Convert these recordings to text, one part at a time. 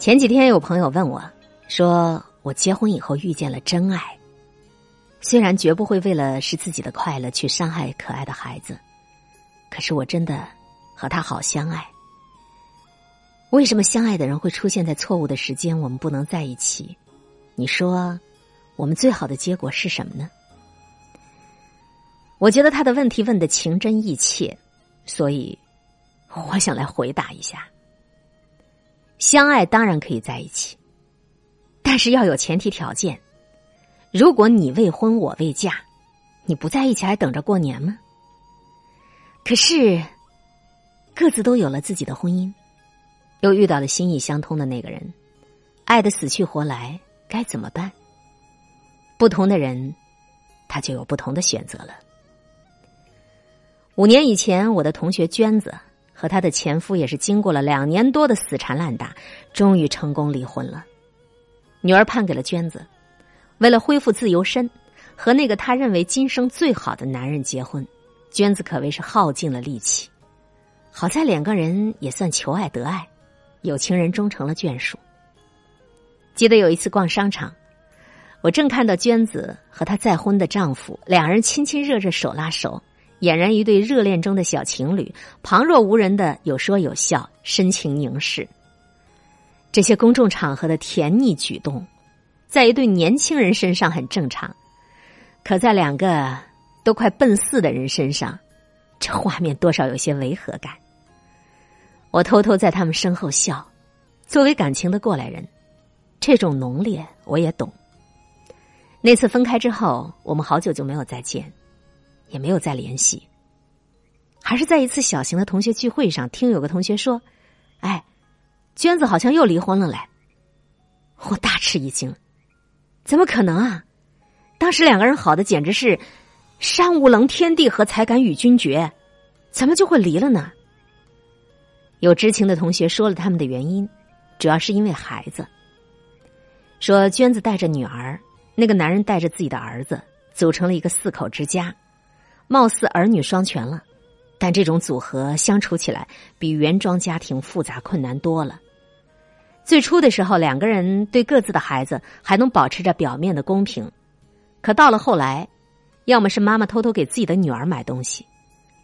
前几天有朋友问我，说我结婚以后遇见了真爱，虽然绝不会为了是自己的快乐去伤害可爱的孩子，可是我真的和他好相爱。为什么相爱的人会出现在错误的时间？我们不能在一起？你说，我们最好的结果是什么呢？我觉得他的问题问的情真意切，所以我想来回答一下。相爱当然可以在一起，但是要有前提条件。如果你未婚我未嫁，你不在一起还等着过年吗？可是各自都有了自己的婚姻，又遇到了心意相通的那个人，爱的死去活来，该怎么办？不同的人，他就有不同的选择了。五年以前，我的同学娟子。和她的前夫也是经过了两年多的死缠烂打，终于成功离婚了。女儿判给了娟子，为了恢复自由身，和那个她认为今生最好的男人结婚，娟子可谓是耗尽了力气。好在两个人也算求爱得爱，有情人终成了眷属。记得有一次逛商场，我正看到娟子和她再婚的丈夫两人亲亲热热，手拉手。俨然一对热恋中的小情侣，旁若无人的有说有笑，深情凝视。这些公众场合的甜腻举动，在一对年轻人身上很正常，可在两个都快奔四的人身上，这画面多少有些违和感。我偷偷在他们身后笑。作为感情的过来人，这种浓烈我也懂。那次分开之后，我们好久就没有再见。也没有再联系，还是在一次小型的同学聚会上，听有个同学说：“哎，娟子好像又离婚了嘞。”我大吃一惊，怎么可能啊？当时两个人好的简直是山无棱，天地合，才敢与君绝，怎么就会离了呢？有知情的同学说了他们的原因，主要是因为孩子。说娟子带着女儿，那个男人带着自己的儿子，组成了一个四口之家。貌似儿女双全了，但这种组合相处起来比原装家庭复杂困难多了。最初的时候，两个人对各自的孩子还能保持着表面的公平，可到了后来，要么是妈妈偷偷给自己的女儿买东西，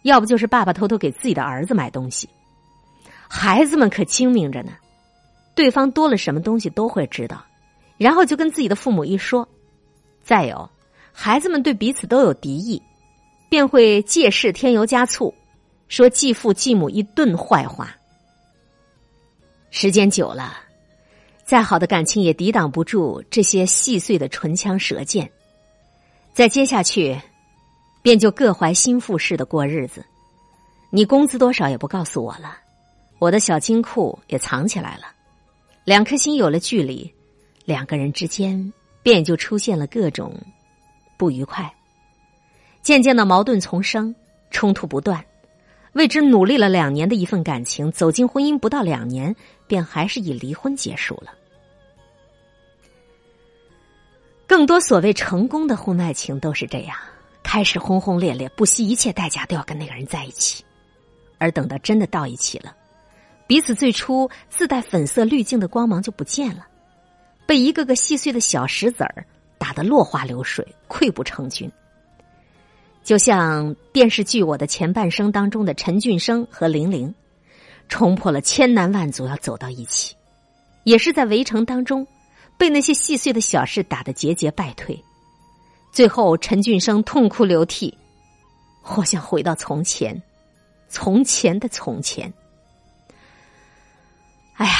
要不就是爸爸偷偷给自己的儿子买东西。孩子们可精明着呢，对方多了什么东西都会知道，然后就跟自己的父母一说。再有，孩子们对彼此都有敌意。便会借势添油加醋，说继父继母一顿坏话。时间久了，再好的感情也抵挡不住这些细碎的唇枪舌剑。再接下去，便就各怀心腹似的过日子。你工资多少也不告诉我了，我的小金库也藏起来了。两颗心有了距离，两个人之间便就出现了各种不愉快。渐渐的矛盾丛生，冲突不断，为之努力了两年的一份感情，走进婚姻不到两年，便还是以离婚结束了。更多所谓成功的婚外情都是这样：开始轰轰烈烈，不惜一切代价都要跟那个人在一起，而等到真的到一起了，彼此最初自带粉色滤镜的光芒就不见了，被一个个细碎的小石子儿打得落花流水，溃不成军。就像电视剧《我的前半生》当中的陈俊生和玲玲，冲破了千难万阻要走到一起，也是在围城当中被那些细碎的小事打得节节败退，最后陈俊生痛哭流涕，我想回到从前，从前的从前。哎呀，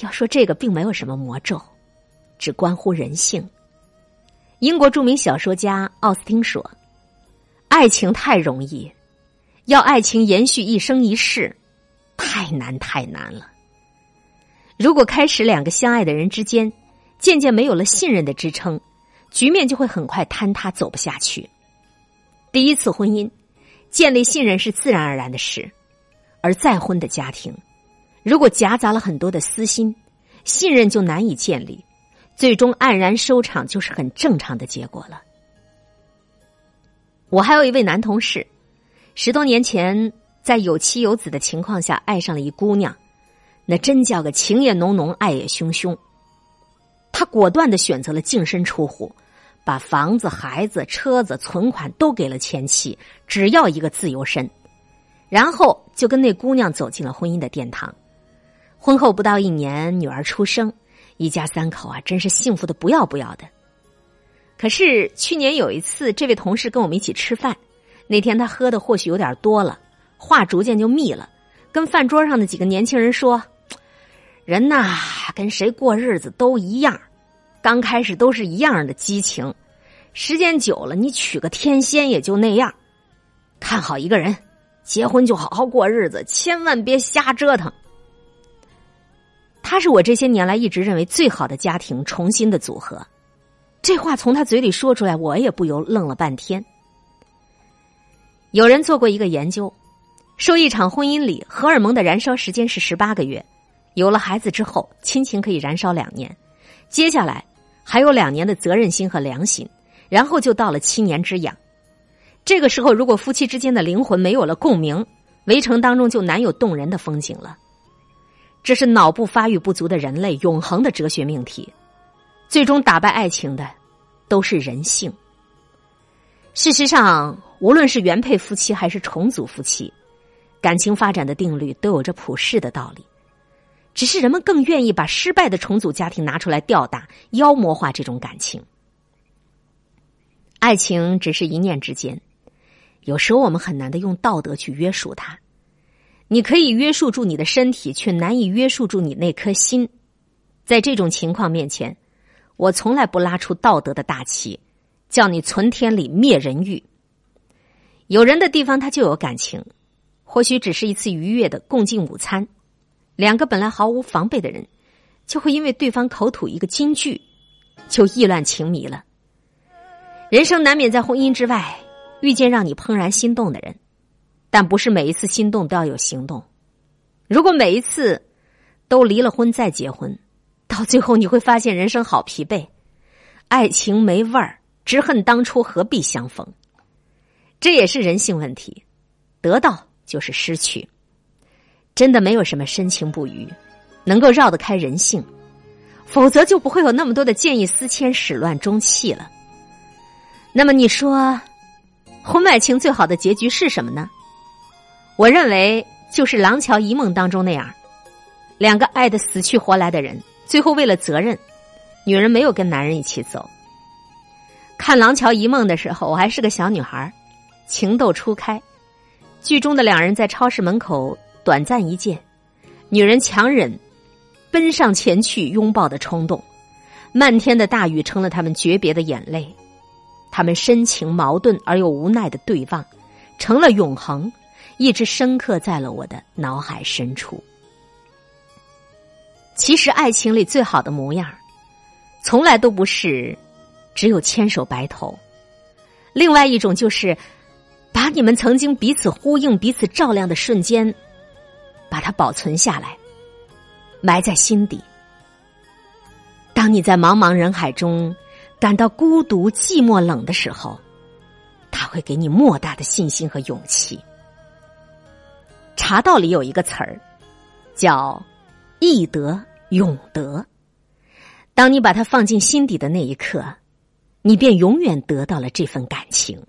要说这个并没有什么魔咒，只关乎人性。英国著名小说家奥斯汀说。爱情太容易，要爱情延续一生一世，太难太难了。如果开始两个相爱的人之间渐渐没有了信任的支撑，局面就会很快坍塌，走不下去。第一次婚姻建立信任是自然而然的事，而再婚的家庭如果夹杂了很多的私心，信任就难以建立，最终黯然收场就是很正常的结果了。我还有一位男同事，十多年前在有妻有子的情况下爱上了一姑娘，那真叫个情也浓浓，爱也汹汹。他果断的选择了净身出户，把房子、孩子、车子、存款都给了前妻，只要一个自由身。然后就跟那姑娘走进了婚姻的殿堂。婚后不到一年，女儿出生，一家三口啊，真是幸福的不要不要的。可是去年有一次，这位同事跟我们一起吃饭，那天他喝的或许有点多了，话逐渐就密了，跟饭桌上的几个年轻人说：“人呐，跟谁过日子都一样，刚开始都是一样的激情，时间久了，你娶个天仙也就那样。看好一个人。”结婚就好好过日子，千万别瞎折腾。他是我这些年来一直认为最好的家庭重新的组合。这话从他嘴里说出来，我也不由愣了半天。有人做过一个研究，说一场婚姻里荷尔蒙的燃烧时间是十八个月，有了孩子之后，亲情可以燃烧两年，接下来还有两年的责任心和良心，然后就到了七年之痒。这个时候，如果夫妻之间的灵魂没有了共鸣，围城当中就难有动人的风景了。这是脑部发育不足的人类永恒的哲学命题。最终打败爱情的，都是人性。事实上，无论是原配夫妻还是重组夫妻，感情发展的定律都有着普世的道理。只是人们更愿意把失败的重组家庭拿出来吊打、妖魔化这种感情。爱情只是一念之间。有时候我们很难的用道德去约束它，你可以约束住你的身体，却难以约束住你那颗心。在这种情况面前，我从来不拉出道德的大旗，叫你存天理灭人欲。有人的地方他就有感情，或许只是一次愉悦的共进午餐，两个本来毫无防备的人，就会因为对方口吐一个金句，就意乱情迷了。人生难免在婚姻之外。遇见让你怦然心动的人，但不是每一次心动都要有行动。如果每一次都离了婚再结婚，到最后你会发现人生好疲惫，爱情没味儿，只恨当初何必相逢。这也是人性问题，得到就是失去，真的没有什么深情不渝能够绕得开人性，否则就不会有那么多的见异思迁、始乱终弃了。那么你说？婚外情最好的结局是什么呢？我认为就是《廊桥遗梦》当中那样，两个爱的死去活来的人，最后为了责任，女人没有跟男人一起走。看《廊桥遗梦》的时候，我还是个小女孩，情窦初开。剧中的两人在超市门口短暂一见，女人强忍奔上前去拥抱的冲动，漫天的大雨成了他们诀别的眼泪。他们深情矛盾而又无奈的对望，成了永恒，一直深刻在了我的脑海深处。其实，爱情里最好的模样，从来都不是只有牵手白头。另外一种就是，把你们曾经彼此呼应、彼此照亮的瞬间，把它保存下来，埋在心底。当你在茫茫人海中。感到孤独、寂寞、冷的时候，他会给你莫大的信心和勇气。茶道里有一个词儿，叫“易得永得”。当你把它放进心底的那一刻，你便永远得到了这份感情。